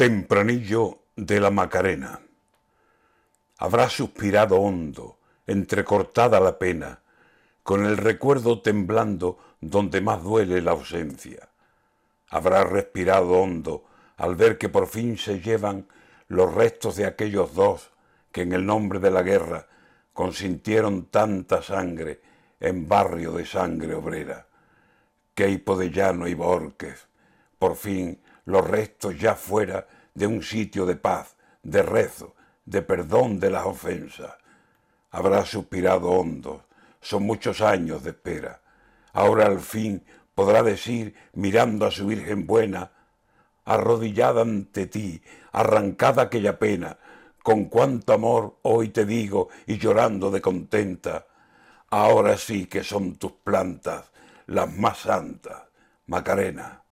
Tempranillo de la Macarena. Habrá suspirado hondo, entrecortada la pena, con el recuerdo temblando donde más duele la ausencia. Habrá respirado hondo al ver que por fin se llevan los restos de aquellos dos que en el nombre de la guerra consintieron tanta sangre en barrio de sangre obrera. Queipo de Llano y Borques, por fin los restos ya fuera de un sitio de paz, de rezo, de perdón de las ofensas. Habrá suspirado hondo, son muchos años de espera. Ahora al fin podrá decir, mirando a su Virgen buena, arrodillada ante ti, arrancada aquella pena, con cuánto amor hoy te digo y llorando de contenta, ahora sí que son tus plantas las más santas, Macarena.